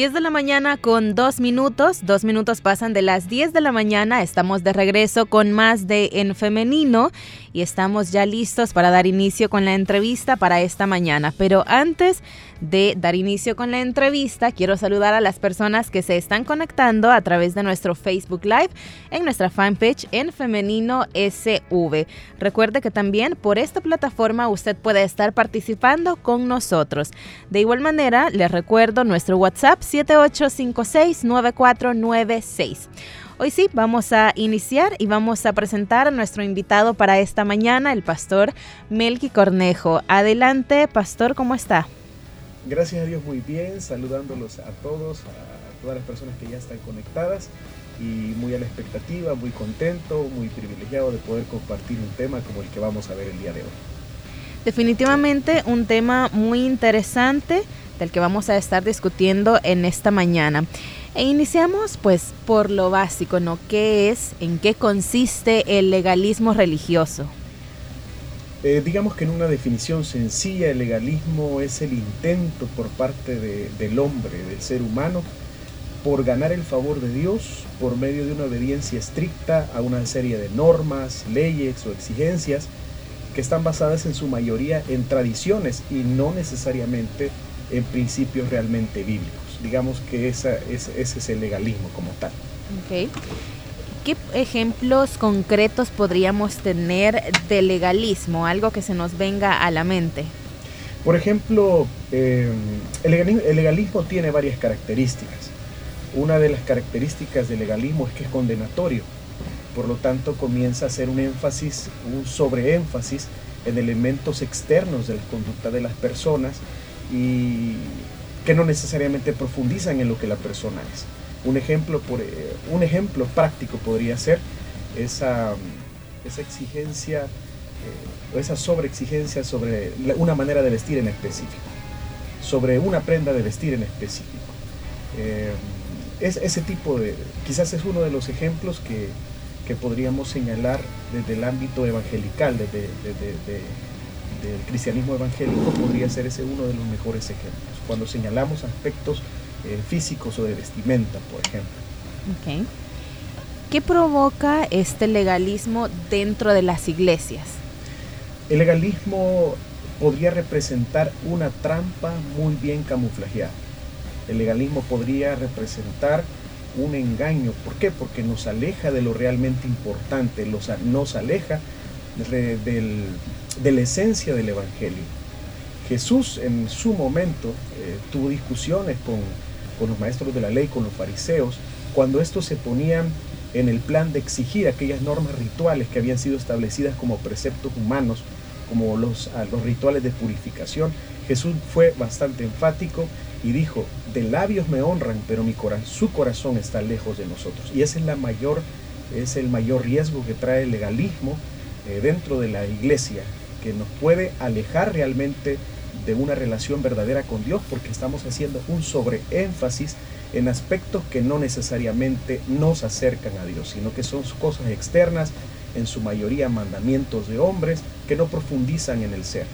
10 de la mañana con dos minutos. Dos minutos pasan de las 10 de la mañana. Estamos de regreso con más de En Femenino y estamos ya listos para dar inicio con la entrevista para esta mañana. Pero antes de dar inicio con la entrevista, quiero saludar a las personas que se están conectando a través de nuestro Facebook Live en nuestra fanpage en Femenino SV. Recuerde que también por esta plataforma usted puede estar participando con nosotros. De igual manera, les recuerdo nuestro WhatsApp 78569496. Hoy sí, vamos a iniciar y vamos a presentar a nuestro invitado para esta mañana, el pastor Melqui Cornejo. Adelante, pastor, ¿cómo está? Gracias a Dios, muy bien, saludándolos a todos, a todas las personas que ya están conectadas y muy a la expectativa, muy contento, muy privilegiado de poder compartir un tema como el que vamos a ver el día de hoy. Definitivamente un tema muy interesante del que vamos a estar discutiendo en esta mañana. E iniciamos pues por lo básico, ¿no? ¿Qué es, en qué consiste el legalismo religioso? Eh, digamos que en una definición sencilla, el legalismo es el intento por parte del hombre, del ser humano, por ganar el favor de Dios por medio de una obediencia estricta a una serie de normas, leyes o exigencias que están basadas en su mayoría en tradiciones y no necesariamente en principios realmente bíblicos. Digamos que esa, ese es el legalismo como tal. Okay. ¿Qué ejemplos concretos podríamos tener de legalismo? Algo que se nos venga a la mente. Por ejemplo, eh, el, legalismo, tiene varias características. Una de las características del legalismo es que es condenatorio. Por lo tanto, comienza a hacer un énfasis, un sobreénfasis en elementos externos de la conducta de las personas y que no necesariamente profundizan en lo que la persona es. Un ejemplo, por, eh, un ejemplo práctico podría ser esa, esa exigencia eh, o esa sobreexigencia sobre una manera de vestir en específico, sobre una prenda de vestir en específico. Eh, es, ese tipo de, quizás es uno de los ejemplos que, que podríamos señalar desde el ámbito evangelical, desde, del cristianismo evangélico, podría ser ese uno de los mejores ejemplos. Cuando señalamos aspectos eh, físicos o de vestimenta, por ejemplo. ¿Qué provoca este legalismo dentro de las iglesias? El legalismo podría representar una trampa muy bien camuflajeada. El legalismo podría representar un engaño. ¿Por qué? Porque nos aleja de lo realmente importante, nos aleja de la esencia del Evangelio. Jesús en su momento eh, tuvo discusiones con con los maestros de la ley, con los fariseos, cuando estos se ponían en el plan de exigir aquellas normas rituales que habían sido establecidas como preceptos humanos, como los, los rituales de purificación, Jesús fue bastante enfático y dijo, de labios me honran, pero mi corazón, su corazón está lejos de nosotros. Y ese es, la mayor, es el mayor riesgo que trae el legalismo eh, dentro de la iglesia, que nos puede alejar realmente de una relación verdadera con Dios porque estamos haciendo un sobreénfasis en aspectos que no necesariamente nos acercan a Dios, sino que son cosas externas, en su mayoría mandamientos de hombres que no profundizan en el ser.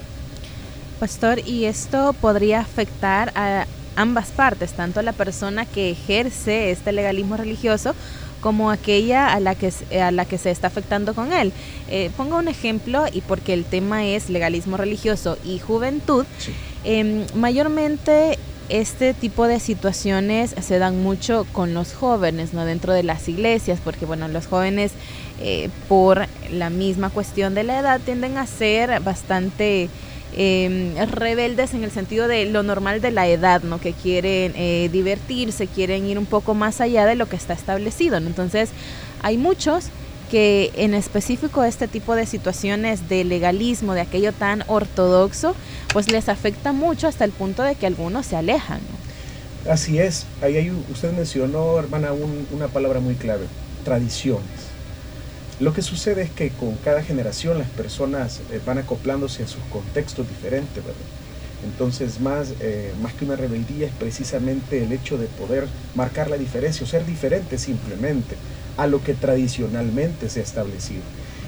Pastor, ¿y esto podría afectar a ambas partes, tanto a la persona que ejerce este legalismo religioso como aquella a la que, a la que se está afectando con él. Eh, pongo un ejemplo y porque el tema es legalismo religioso y juventud, em, mayormente este tipo de situaciones se dan mucho con los jóvenes, ¿no? Dentro de las iglesias, porque bueno, los jóvenes eh, por la misma cuestión de la edad tienden a ser bastante eh, rebeldes en el sentido de lo normal de la edad, ¿no? Que quieren eh, divertirse, quieren ir un poco más allá de lo que está establecido, Entonces, hay muchos que en específico este tipo de situaciones de legalismo, de aquello tan ortodoxo, pues les afecta mucho hasta el punto de que algunos se alejan. Así es, ahí hay, usted mencionó, hermana, una palabra muy clave, tradiciones. Lo que sucede es que con cada generación las personas eh, van acoplándose a sus contextos diferentes, ¿verdad? Entonces, más, eh, más que una rebeldía es precisamente el hecho de poder marcar la diferencia o ser diferente simplemente a lo que tradicionalmente se ha establecido.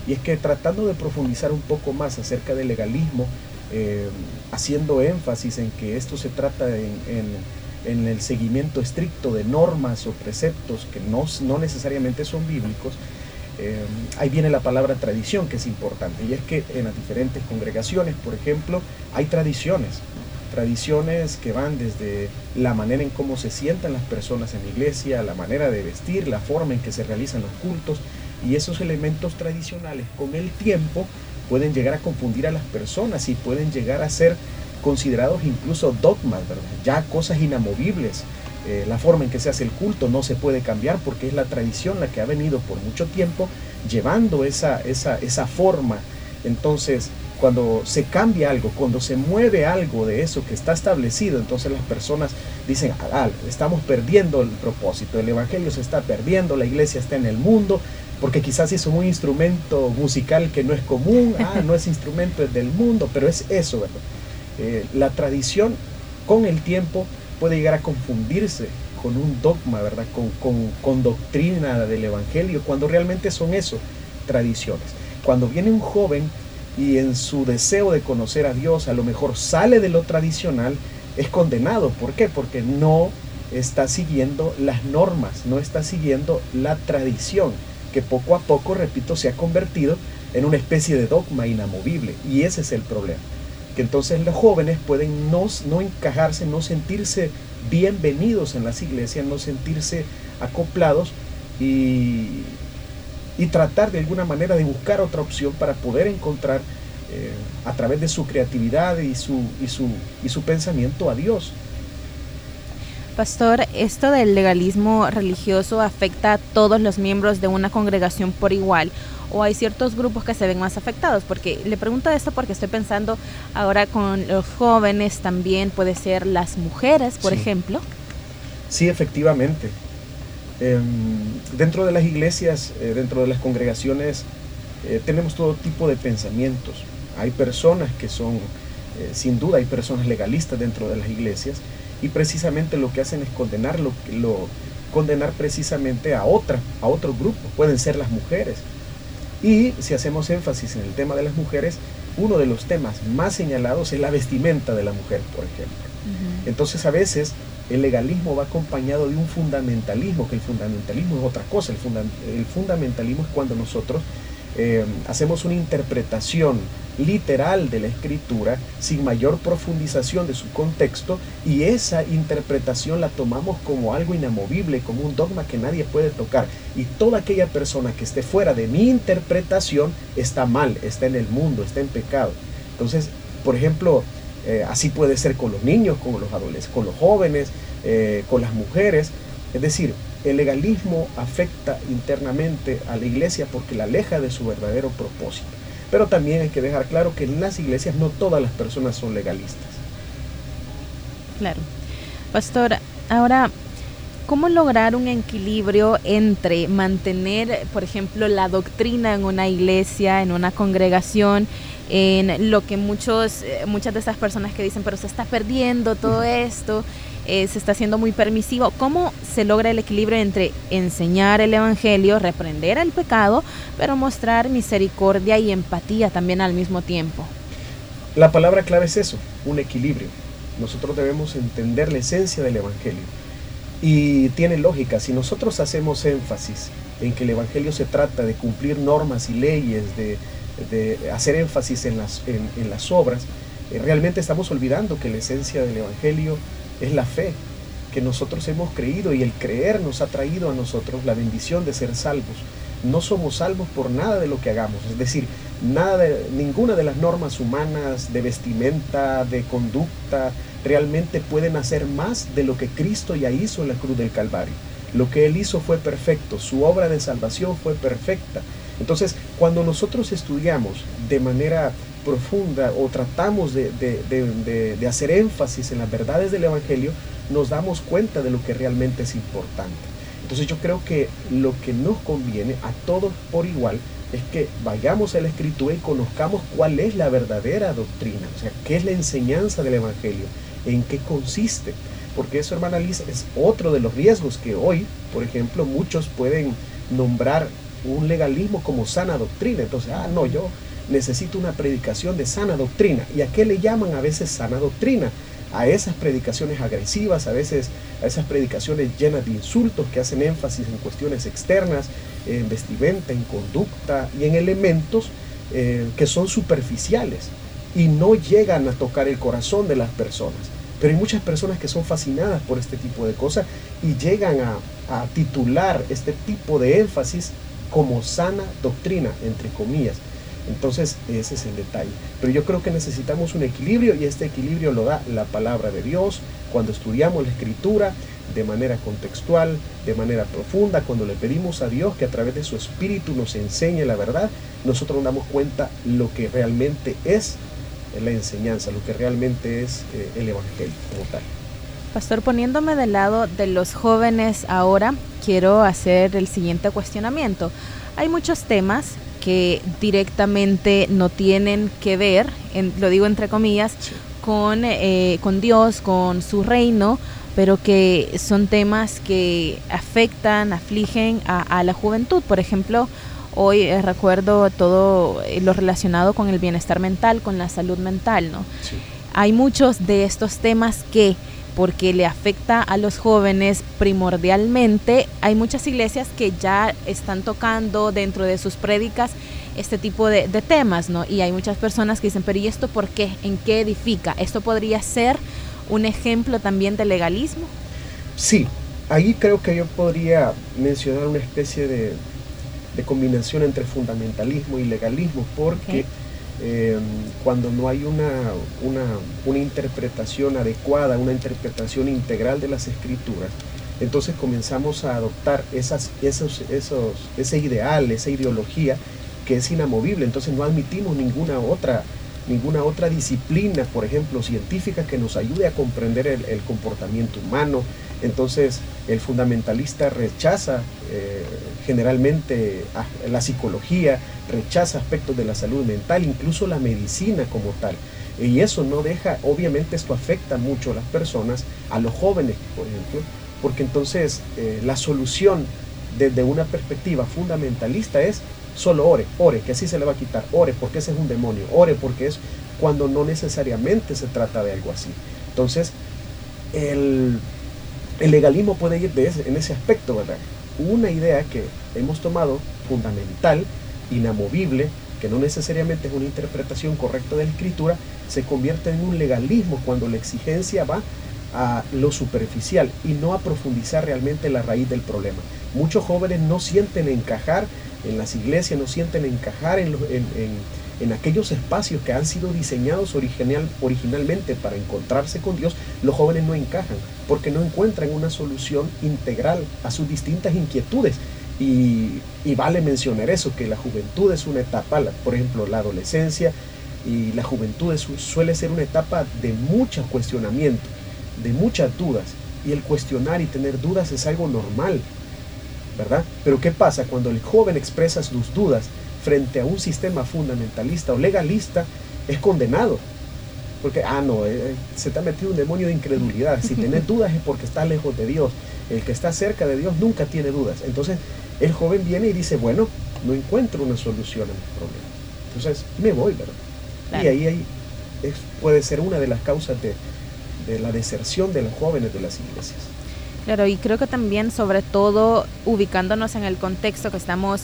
Y es que tratando de profundizar un poco más acerca del legalismo, eh, haciendo énfasis en que esto se trata en, el seguimiento estricto de normas o preceptos que no, no necesariamente son bíblicos, eh, ahí viene la palabra tradición que es importante. Y es que en las diferentes congregaciones, por ejemplo, hay tradiciones, tradiciones que van desde la manera en cómo se sientan las personas en la iglesia, la manera de vestir, la forma en que se realizan los cultos. Y esos elementos tradicionales con el tiempo pueden llegar a confundir a las personas y pueden llegar a ser considerados incluso dogmas, ya cosas inamovibles eh, la forma en que se hace el culto no se puede cambiar porque es la tradición la que ha venido por mucho tiempo llevando esa, esa, esa forma. Entonces, cuando se cambia algo, cuando se mueve algo de eso que está establecido, entonces las personas dicen, ah, estamos perdiendo el propósito, el Evangelio se está perdiendo, la iglesia está en el mundo, porque quizás es un instrumento musical que no es común, ah, no es instrumento del mundo, pero es eso, ¿verdad? Eh, la tradición con el tiempo puede llegar a confundirse con un dogma, ¿verdad? Con, doctrina del Evangelio, cuando realmente son eso, tradiciones. Cuando viene un joven y en su deseo de conocer a Dios a lo mejor sale de lo tradicional, es condenado. ¿Por qué? Porque no está siguiendo las normas, no está siguiendo la tradición, que poco a poco, repito, se ha convertido en una especie de dogma inamovible. Y ese es el problema entonces los jóvenes pueden no, no encajarse, no sentirse bienvenidos en las iglesias, no sentirse acoplados y, tratar de alguna manera de buscar otra opción para poder encontrar eh, a través de su creatividad y su, y, su, y su pensamiento a Dios. Pastor, ¿esto del legalismo religioso afecta a todos los miembros de una congregación por igual? ¿O hay ciertos grupos que se ven más afectados? Porque le pregunto esto porque estoy pensando ahora con los jóvenes también, puede ser las mujeres, por ejemplo. Sí, efectivamente. Em, dentro de las iglesias, eh, dentro de las congregaciones, eh, tenemos todo tipo de pensamientos. Hay personas que son, eh, sin duda, hay personas legalistas dentro de las iglesias y precisamente lo que hacen es condenar, lo, condenar precisamente a otra, a otro grupo, pueden ser las mujeres. Y si hacemos énfasis en el tema de las mujeres, uno de los temas más señalados es la vestimenta de la mujer, por ejemplo. Entonces a veces el legalismo va acompañado de un fundamentalismo, que el fundamentalismo es otra cosa, el fundamentalismo es cuando nosotros eh, hacemos una interpretación literal de la escritura sin mayor profundización de su contexto y esa interpretación la tomamos como algo inamovible, como un dogma que nadie puede tocar. Y toda aquella persona que esté fuera de mi interpretación está mal, está en el mundo, está en pecado. Entonces, por ejemplo, eh, así puede ser con los niños, con los adolescentes, con los jóvenes, eh, con las mujeres. Es decir, el legalismo afecta internamente a la iglesia porque la aleja de su verdadero propósito. Pero también hay que dejar claro que en las iglesias no todas las personas son legalistas. Claro. Pastor, ahora, ¿cómo lograr un equilibrio entre mantener, por ejemplo, la doctrina en una iglesia, en una congregación, en lo que muchos, eh, muchas de esas personas que dicen, pero se está perdiendo todo esto, eh, se está haciendo muy permisivo. ¿Cómo se logra el equilibrio entre enseñar el Evangelio, reprender el pecado, pero mostrar misericordia y empatía también al mismo tiempo? La palabra clave es eso, un equilibrio. Nosotros debemos entender la esencia del Evangelio. Y tiene lógica, si nosotros hacemos énfasis en que el Evangelio se trata de cumplir normas y leyes, de, hacer énfasis en las, obras, eh, realmente estamos olvidando que la esencia del Evangelio es la fe que nosotros hemos creído y el creer nos ha traído a nosotros la bendición de ser salvos. No somos salvos por nada de lo que hagamos, es decir, nada ninguna de las normas humanas de vestimenta, de conducta, realmente pueden hacer más de lo que Cristo ya hizo en la cruz del Calvario. Lo que Él hizo fue perfecto, su obra de salvación fue perfecta. Entonces, cuando nosotros estudiamos de manera profunda o tratamos de, hacer énfasis en las verdades del Evangelio, nos damos cuenta de lo que realmente es importante. Entonces yo creo que lo que nos conviene a todos por igual es que vayamos a la escritura y conozcamos cuál es la verdadera doctrina, o sea, qué es la enseñanza del Evangelio, en qué consiste. Porque eso, hermana Liz, es otro de los riesgos que hoy, por ejemplo, muchos pueden nombrar un legalismo como sana doctrina. Entonces, ah, no, yo necesito una predicación de sana doctrina. ¿Y a qué le llaman a veces sana doctrina? A esas predicaciones agresivas, a veces a esas predicaciones llenas de insultos que hacen énfasis en cuestiones externas, en vestimenta, en conducta y en elementos eh, que son superficiales y no llegan a tocar el corazón de las personas. Pero hay muchas personas que son fascinadas por este tipo de cosas y llegan a, a titular este tipo de énfasis como sana doctrina, entre comillas. Entonces, ese es el detalle. Pero yo creo que necesitamos un equilibrio y este equilibrio lo da la palabra de Dios cuando estudiamos la escritura de manera contextual, de manera profunda, cuando le pedimos a Dios que a través de su espíritu nos enseñe la verdad, nosotros nos damos cuenta lo que realmente es la enseñanza, lo que realmente es eh, el evangelio como tal. Pastor, poniéndome del lado de los jóvenes ahora, quiero hacer el siguiente cuestionamiento. Hay muchos temas que directamente no tienen que ver, lo digo entre comillas, con, eh, con Dios, con su reino, pero que son temas que afectan, afligen a, la juventud. Por ejemplo, hoy eh, recuerdo todo eh, lo relacionado con el bienestar mental, con la salud mental, ¿no? Hay muchos de estos temas que porque le afecta a los jóvenes primordialmente. Hay muchas iglesias que ya están tocando dentro de sus prédicas este tipo de, temas, ¿no? Y hay muchas personas que dicen, pero ¿y esto por qué? ¿En qué edifica? ¿Esto podría ser un ejemplo también de legalismo? Sí, ahí creo que yo podría mencionar una especie de, combinación entre fundamentalismo y legalismo, porque... Em, cuando no hay una, una, interpretación adecuada, una interpretación integral de las escrituras, entonces comenzamos a adoptar esas, esos, esos, ese ideal, esa ideología que es inamovible, entonces no admitimos ninguna otra, ninguna otra disciplina, por ejemplo, científica que nos ayude a comprender el, comportamiento humano. Entonces el fundamentalista rechaza eh, generalmente la psicología, rechaza aspectos de la salud mental, incluso la medicina como tal. Y eso no deja, obviamente esto afecta mucho a las personas, a los jóvenes, por ejemplo, porque entonces eh, la solución desde una perspectiva fundamentalista es solo ore, ore, que así se le va a quitar, ore porque ese es un demonio, ore porque es cuando no necesariamente se trata de algo así. Entonces, el, legalismo puede ir de en ese aspecto, ¿verdad? Una idea que hemos tomado fundamental inamovible, que no necesariamente es una interpretación correcta de la escritura, se convierte en un legalismo cuando la exigencia va a lo superficial y no a profundizar realmente la raíz del problema. Muchos jóvenes no sienten encajar en las iglesias, no sienten encajar en, en, aquellos espacios que han sido diseñados original, originalmente para encontrarse con Dios. Los jóvenes no encajan porque no encuentran una solución integral a sus distintas inquietudes y, vale mencionar eso, que la juventud es una etapa, por ejemplo, la adolescencia y la juventud suele ser una etapa de mucho cuestionamiento, de muchas dudas. Y el cuestionar y tener dudas es algo normal, ¿verdad? Pero ¿qué pasa cuando el joven expresa sus dudas frente a un sistema fundamentalista o legalista? Es condenado. Porque, ah, no, eh, se te ha metido un demonio de incredulidad. Si tienes dudas es porque estás lejos de Dios. El que está cerca de Dios nunca tiene dudas. Entonces, el joven viene y dice, bueno, no encuentro una solución a mi problema. Entonces me voy, ¿verdad? Y ahí, puede ser una de las causas de, la deserción de los jóvenes de las iglesias. Claro, y creo que también, sobre todo, ubicándonos en el contexto que estamos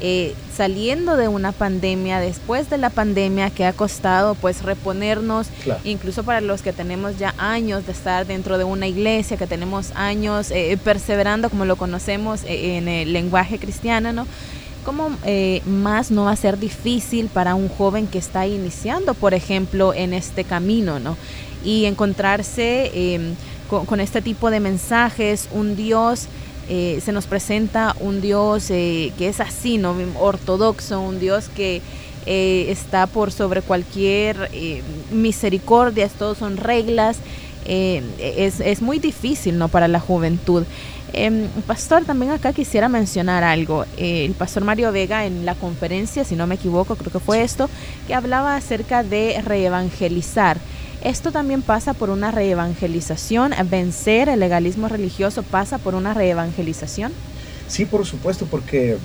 eh, saliendo de una pandemia, después de la pandemia que ha costado pues reponernos, incluso para los que tenemos ya años de estar dentro de una iglesia, que tenemos años eh, perseverando como lo conocemos eh, en el lenguaje cristiano, ¿no? ¿Cómo más no va a ser difícil para un joven que está iniciando, por ejemplo, en este camino, ¿no? Y encontrarse em, con, con este tipo de mensajes, un Dios eh, se nos presenta un Dios eh, que es así, ¿no? ortodoxo, un Dios que eh, está por sobre cualquier misericordia, todos son reglas. es, es, muy difícil ¿no? para la juventud. Em, pastor, también acá quisiera mencionar algo. el pastor Mario Vega en la conferencia, si no me equivoco, creo que fue esto, que hablaba acerca de reevangelizar. Esto también pasa por una reevangelización. Vencer el legalismo religioso pasa por una reevangelización. Sí, por supuesto, porque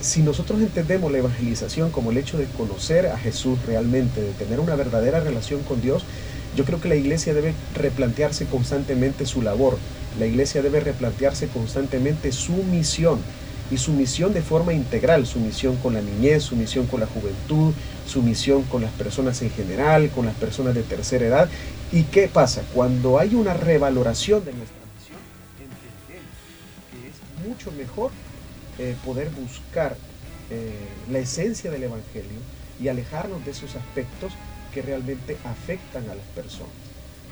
si nosotros entendemos la evangelización como el hecho de conocer a Jesús realmente, de tener una verdadera relación con Dios, yo creo que la iglesia debe replantearse constantemente su labor, la iglesia debe replantearse constantemente su misión y su misión de forma integral, su misión con la niñez, su misión con la juventud, su misión con las personas en general, con las personas de tercera edad. ¿Y qué pasa? Cuando hay una revaloración de nuestra misión, entendemos que es mucho mejor eh, poder buscar eh, la esencia del Evangelio y alejarnos de esos aspectos que realmente afectan a las personas.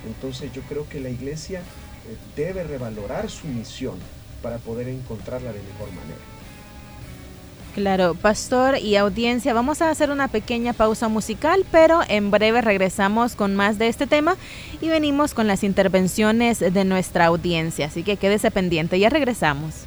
Entonces yo creo que la iglesia eh, debe revalorar su misión para poder encontrarla de mejor manera. Claro, pastor y audiencia, vamos a hacer una pequeña pausa musical, pero en breve regresamos con más de este tema y venimos con las intervenciones de nuestra audiencia, así que quédese pendiente, ya regresamos.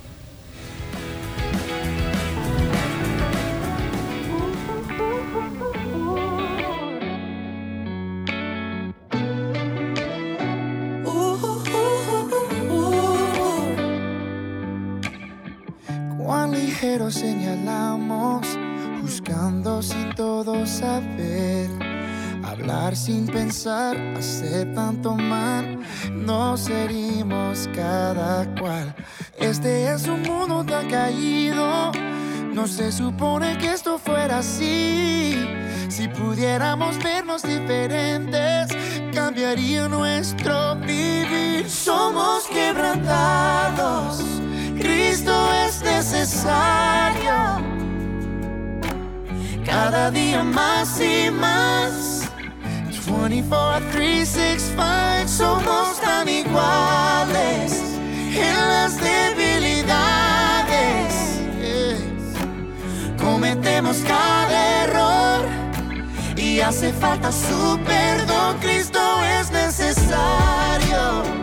Sin pensar, hacer tanto mal, nos herimos cada cual. Este es un mundo tan caído, no se supone que esto fuera así. Si pudiéramos vernos diferentes, cambiaría nuestro vivir. Somos quebrantados Cristo es necesario. Cada día más y más. 24, 365 somos tan iguales en las debilidades. Cometemos cada error y hace falta su perdón. Cristo es necesario.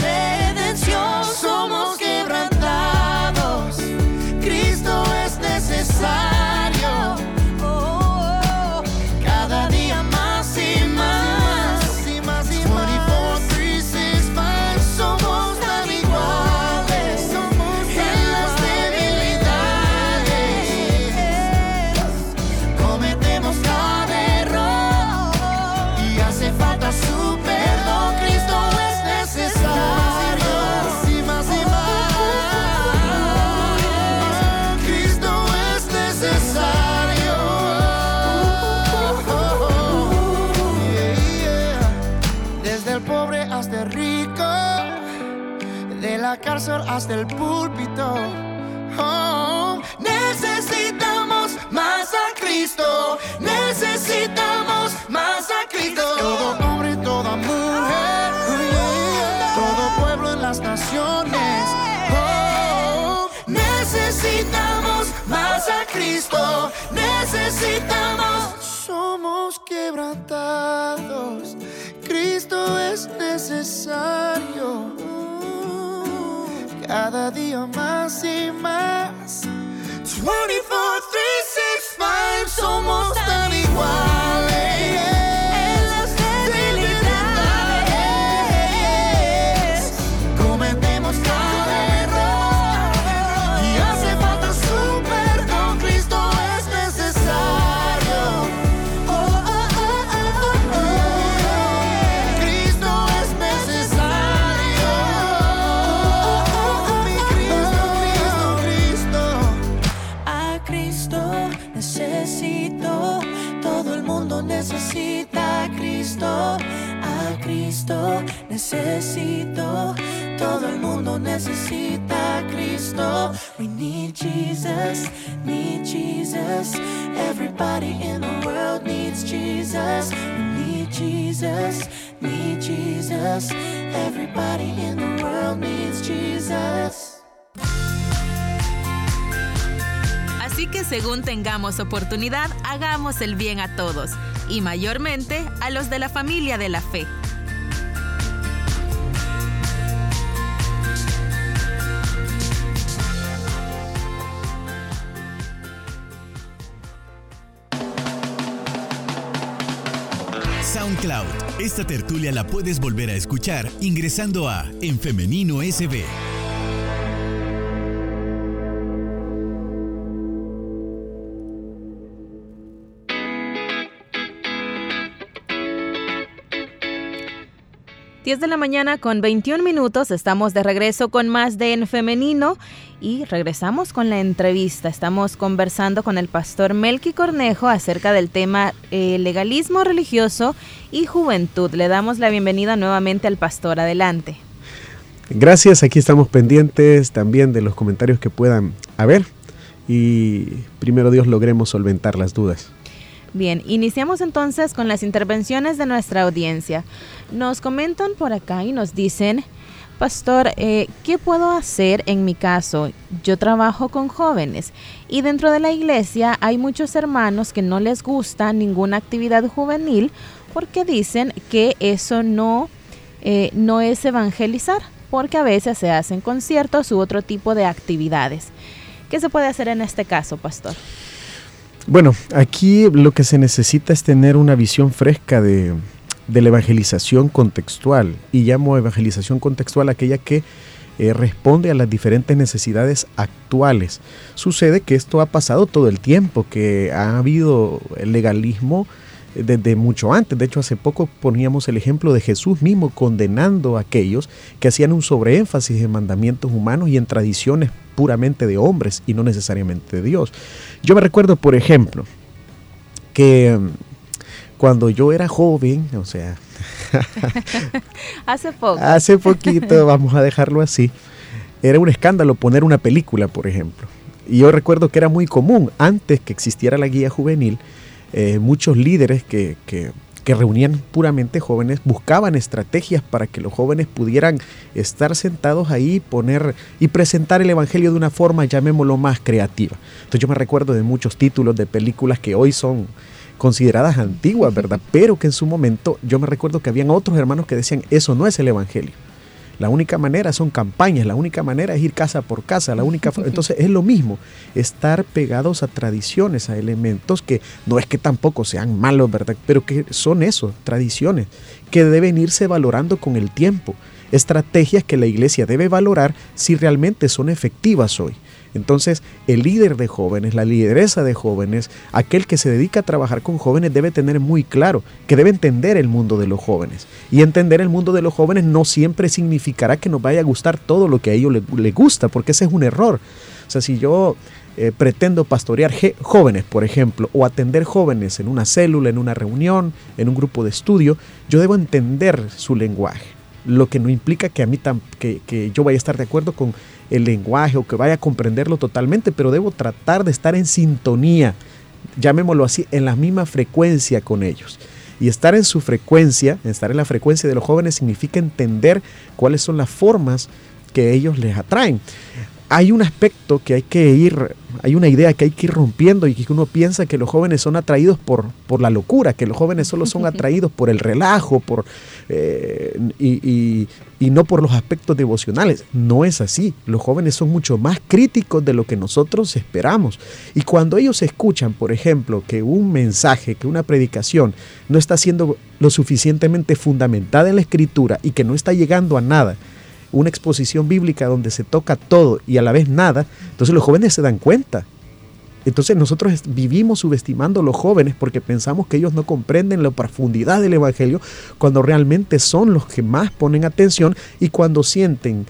hasta el púlpito. Oh, necesitamos más a Cristo. Necesitamos más a Cristo. Todo hombre, toda mujer. Todo pueblo en las naciones. Oh, necesitamos más a Cristo. Necesitamos. Somos quebrantados. Cristo es necesario cada día más y más. 24, 3, 6, 5, somos tan iguales. necesito, todo el mundo necesita a Cristo, a Cristo necesito, todo el mundo necesita a Cristo. We need Jesus, need Jesus, everybody in the world needs Jesus. We need Jesus, need Jesus, everybody in the world needs Jesus. Que según tengamos oportunidad, hagamos el bien a todos, y mayormente a los de la familia de la fe. SoundCloud. Esta tertulia la puedes volver a escuchar ingresando a En Femenino SB. 10 de la mañana con 21 minutos, estamos de regreso con más de En Femenino y regresamos con la entrevista. Estamos conversando con el pastor Melqui Cornejo acerca del tema eh, legalismo religioso y juventud. Le damos la bienvenida nuevamente al pastor. Adelante. Gracias, aquí estamos pendientes también de los comentarios que puedan haber y primero Dios logremos solventar las dudas. Bien, iniciamos entonces con las intervenciones de nuestra audiencia. Nos comentan por acá y nos dicen, Pastor, eh, ¿qué puedo hacer en mi caso? Yo trabajo con jóvenes y dentro de la iglesia hay muchos hermanos que no les gusta ninguna actividad juvenil porque dicen que eso no, eh, no es evangelizar, porque a veces se hacen conciertos u otro tipo de actividades. ¿Qué se puede hacer en este caso, pastor? Bueno, aquí lo que se necesita es tener una visión fresca de, la evangelización contextual y llamo evangelización contextual aquella que eh, responde a las diferentes necesidades actuales. Sucede que esto ha pasado todo el tiempo, que ha habido legalismo desde mucho antes. De hecho, hace poco poníamos el ejemplo de Jesús mismo condenando a aquellos que hacían un sobreénfasis en mandamientos humanos y en tradiciones puramente de hombres y no necesariamente de Dios. Yo me recuerdo, por ejemplo, que mm, cuando yo era joven, o sea, hace poco, hace poquito, vamos a dejarlo así, era un escándalo poner una película, por ejemplo. Y yo recuerdo que era muy común, antes que existiera la guía juvenil, eh, muchos líderes que, que, reunían puramente jóvenes buscaban estrategias para que los jóvenes pudieran estar sentados ahí poner y presentar el evangelio de una forma, llamémoslo más creativa. Entonces yo me recuerdo de muchos títulos de películas que hoy son consideradas antiguas, ¿verdad? Pero que en su momento yo me recuerdo que habían otros hermanos que decían, eso no es el evangelio. La única manera son campañas, la única manera es ir casa por casa, la única entonces es lo mismo, estar pegados a tradiciones, a elementos que no es que tampoco sean malos, ¿verdad? Pero que son eso, tradiciones que deben irse valorando con el tiempo, estrategias que la iglesia debe valorar si realmente son efectivas hoy. Entonces, el líder de jóvenes, la lideresa de jóvenes, aquel que se dedica a trabajar con jóvenes debe tener muy claro que debe entender el mundo de los jóvenes. Y entender el mundo de los jóvenes no siempre significará que nos vaya a gustar todo lo que a ellos les, gusta, porque ese es un error. O sea, si yo eh, pretendo pastorear jóvenes, por ejemplo, o atender jóvenes en una célula, en una reunión, en un grupo de estudio, yo debo entender su lenguaje. Lo que no implica que a mí que, que yo vaya a estar de acuerdo con el lenguaje o que vaya a comprenderlo totalmente, pero debo tratar de estar en sintonía, llamémoslo así, en la misma frecuencia con ellos. Y estar en su frecuencia, estar en la frecuencia de los jóvenes significa entender cuáles son las formas que ellos les atraen hay un aspecto que hay que ir, hay una idea que hay que ir rompiendo y que uno piensa que los jóvenes son atraídos por, por la locura, que los jóvenes solo son atraídos por el relajo por, eh, y, y, no por los aspectos devocionales. No es así. Los jóvenes son mucho más críticos de lo que nosotros esperamos. Y cuando ellos escuchan, por ejemplo, que un mensaje, que una predicación no está siendo lo suficientemente fundamentada en la escritura y que no está llegando a nada, una exposición bíblica donde se toca todo y a la vez nada, entonces los jóvenes se dan cuenta. Entonces nosotros vivimos subestimando a los jóvenes porque pensamos que ellos no comprenden la profundidad del Evangelio cuando realmente son los que más ponen atención y cuando sienten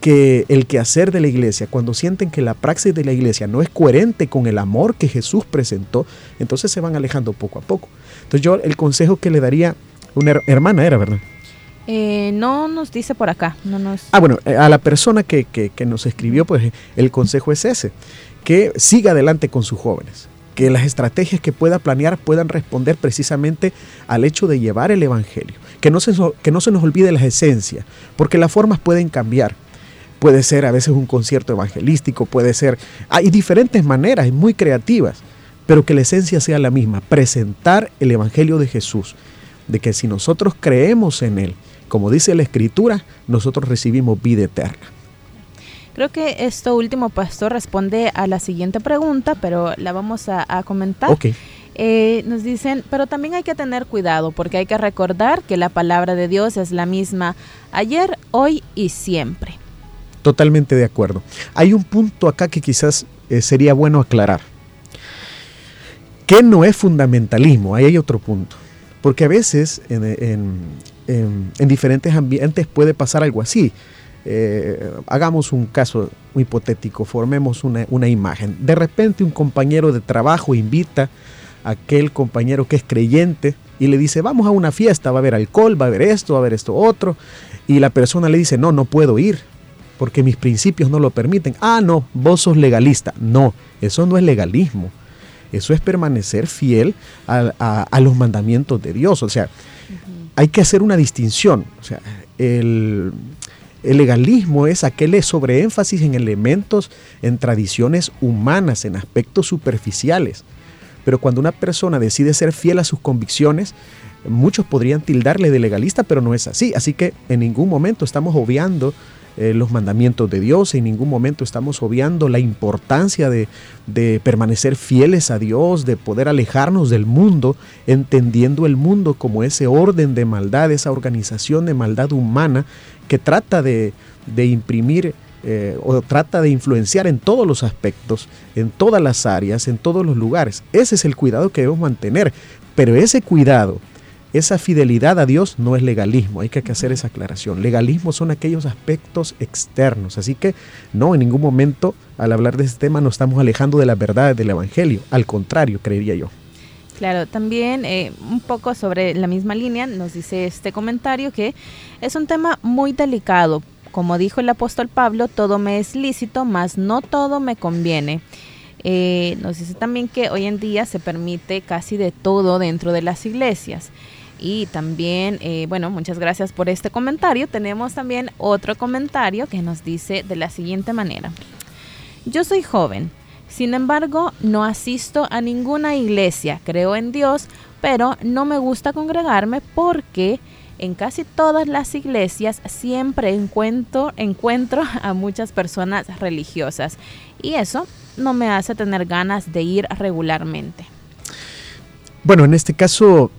que el quehacer de la iglesia, cuando sienten que la praxis de la iglesia no es coherente con el amor que Jesús presentó, entonces se van alejando poco a poco. Entonces yo el consejo que le daría, una hermana era, ¿verdad? Eh, no nos dice por acá. No nos... Ah, bueno, eh, a la persona que, que, nos escribió, pues el consejo es ese, que siga adelante con sus jóvenes, que las estrategias que pueda planear puedan responder precisamente al hecho de llevar el Evangelio, que no se, que no se nos olvide las esencias, porque las formas pueden cambiar. Puede ser a veces un concierto evangelístico, puede ser... Hay diferentes maneras, muy creativas, pero que la esencia sea la misma, presentar el Evangelio de Jesús, de que si nosotros creemos en Él, como dice la Escritura, nosotros recibimos vida eterna. Creo que esto último, pastor, responde a la siguiente pregunta, pero la vamos a, comentar. Eh, nos dicen, pero también hay que tener cuidado porque hay que recordar que la palabra de Dios es la misma ayer, hoy y siempre. Totalmente de acuerdo. Hay un punto acá que quizás eh, sería bueno aclarar. ¿Qué no es fundamentalismo? Ahí hay otro punto. Porque a veces en, diferentes ambientes puede pasar algo así. Eh, hagamos un caso hipotético, formemos una, una, imagen. De repente un compañero de trabajo invita a aquel compañero que es creyente y le dice, vamos a una fiesta, va a haber alcohol, va a haber esto, va a haber esto otro. Y la persona le dice, no, no puedo ir porque mis principios no lo permiten. Ah, no, vos sos legalista. No, eso no es legalismo. Eso es permanecer fiel a, los mandamientos de Dios. O sea, hay que hacer una distinción. O sea, el, legalismo es aquel sobreénfasis en elementos, en tradiciones humanas, en aspectos superficiales. Pero cuando una persona decide ser fiel a sus convicciones, muchos podrían tildarle de legalista, pero no es así. Así que en ningún momento estamos obviando eh, los mandamientos de Dios, en ningún momento estamos obviando la importancia de, de permanecer fieles a Dios, de poder alejarnos del mundo, entendiendo el mundo como ese orden de maldad, esa organización de maldad humana que trata de, de imprimir eh, o trata de influenciar en todos los aspectos, en todas las áreas, en todos los lugares. Ese es el cuidado que debemos mantener. Pero ese cuidado esa fidelidad a Dios no es legalismo, hay que hacer esa aclaración. Legalismo son aquellos aspectos externos, así que no, en ningún momento al hablar de este tema nos estamos alejando de la verdad del Evangelio, al contrario, creería yo. Claro, también eh, un poco sobre la misma línea nos dice este comentario que es un tema muy delicado. Como dijo el apóstol Pablo, todo me es lícito, mas no todo me conviene. Eh, nos dice también que hoy en día se permite casi de todo dentro de las iglesias. Y también, eh, bueno, muchas gracias por este comentario. Tenemos también otro comentario que nos dice de la siguiente manera. Yo soy joven, sin embargo, no asisto a ninguna iglesia, creo en Dios, pero no me gusta congregarme porque en casi todas las iglesias siempre encuentro, encuentro a muchas personas religiosas y eso no me hace tener ganas de ir regularmente. Bueno, en este caso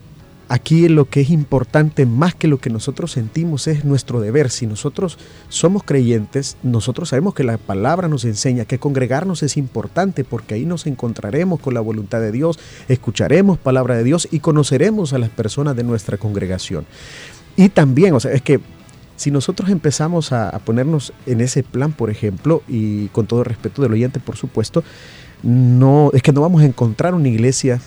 Aquí lo que es importante más que lo que nosotros sentimos es nuestro deber. Si nosotros somos creyentes, nosotros sabemos que la palabra nos enseña que congregarnos es importante porque ahí nos encontraremos con la voluntad de Dios, escucharemos palabra de Dios y conoceremos a las personas de nuestra congregación. Y también, o sea, es que si nosotros empezamos a, ponernos en ese plan, por ejemplo, y con todo respeto del oyente, por supuesto, no, es que no vamos a encontrar una iglesia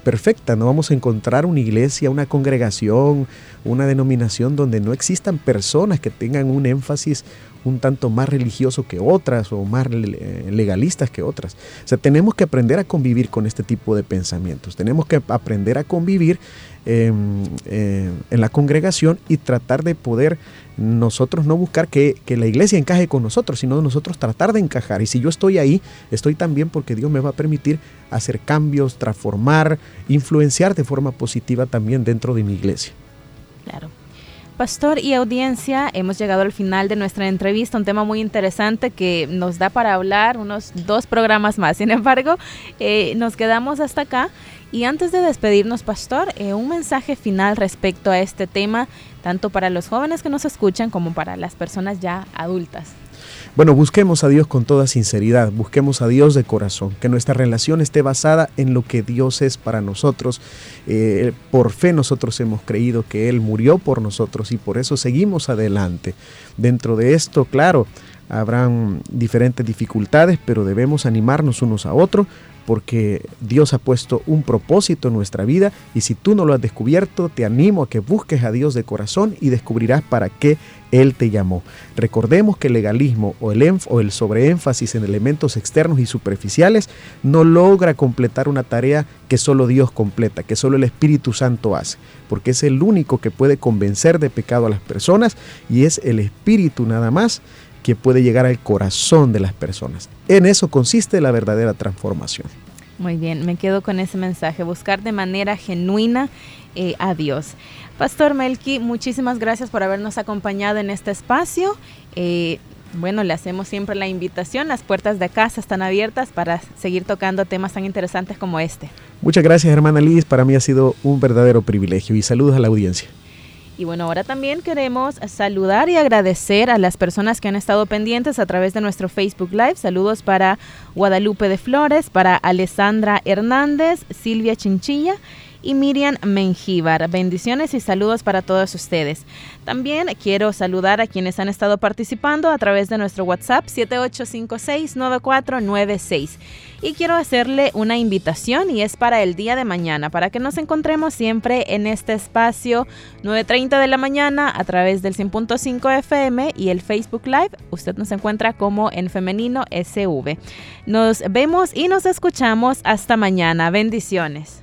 perfecta. No vamos a encontrar una iglesia, una congregación, una denominación donde no existan personas que tengan un énfasis un tanto más religioso que otras o más legalistas que otras. O sea, tenemos que aprender a convivir con este tipo de pensamientos. Tenemos que aprender a convivir em, em, en la congregación y tratar de poder nosotros no buscar que, que, la iglesia encaje con nosotros, sino nosotros tratar de encajar. Y si yo estoy ahí, estoy también porque Dios me va a permitir hacer cambios, transformar, influenciar de forma positiva también dentro de mi iglesia. Claro. Pastor y audiencia, hemos llegado al final de nuestra entrevista, un tema muy interesante que nos da para hablar unos dos programas más. Sin embargo, eh, nos quedamos hasta acá. Y antes de despedirnos, Pastor, eh, un mensaje final respecto a este tema, tanto para los jóvenes que nos escuchan como para las personas ya adultas. Bueno, busquemos a Dios con toda sinceridad, busquemos a Dios de corazón, que nuestra relación esté basada en lo que Dios es para nosotros. Eh, por fe nosotros hemos creído que Él murió por nosotros y por eso seguimos adelante. Dentro de esto, claro, habrán diferentes dificultades, pero debemos animarnos unos a otros porque Dios ha puesto un propósito en nuestra vida y si tú no lo has descubierto, te animo a que busques a Dios de corazón y descubrirás para qué Él te llamó. Recordemos que el legalismo o el, o el sobreénfasis en elementos externos y superficiales no logra completar una tarea que solo Dios completa, que solo el Espíritu Santo hace, porque es el único que puede convencer de pecado a las personas y es el Espíritu nada más que puede llegar al corazón de las personas. En eso consiste la verdadera transformación. Muy bien, me quedo con ese mensaje, buscar de manera genuina eh, a Dios. Pastor Melqui, muchísimas gracias por habernos acompañado en este espacio. Eh, bueno, le hacemos siempre la invitación, las puertas de casa están abiertas para seguir tocando temas tan interesantes como este. Muchas gracias, hermana Liz, para mí ha sido un verdadero privilegio y saludos a la audiencia. Y bueno, ahora también queremos saludar y agradecer a las personas que han estado pendientes a través de nuestro Facebook Live. Saludos para Guadalupe de Flores, para Alessandra Hernández, Silvia Chinchilla y Miriam Mengíbar. Bendiciones y saludos para todos ustedes. También quiero saludar a quienes han estado participando a través de nuestro WhatsApp 78569496. Y quiero hacerle una invitación y es para el día de mañana, para que nos encontremos siempre en este espacio 9.30 de la mañana a través del 100.5 FM y el Facebook Live. Usted nos encuentra como en femenino SV. Nos vemos y nos escuchamos hasta mañana. Bendiciones.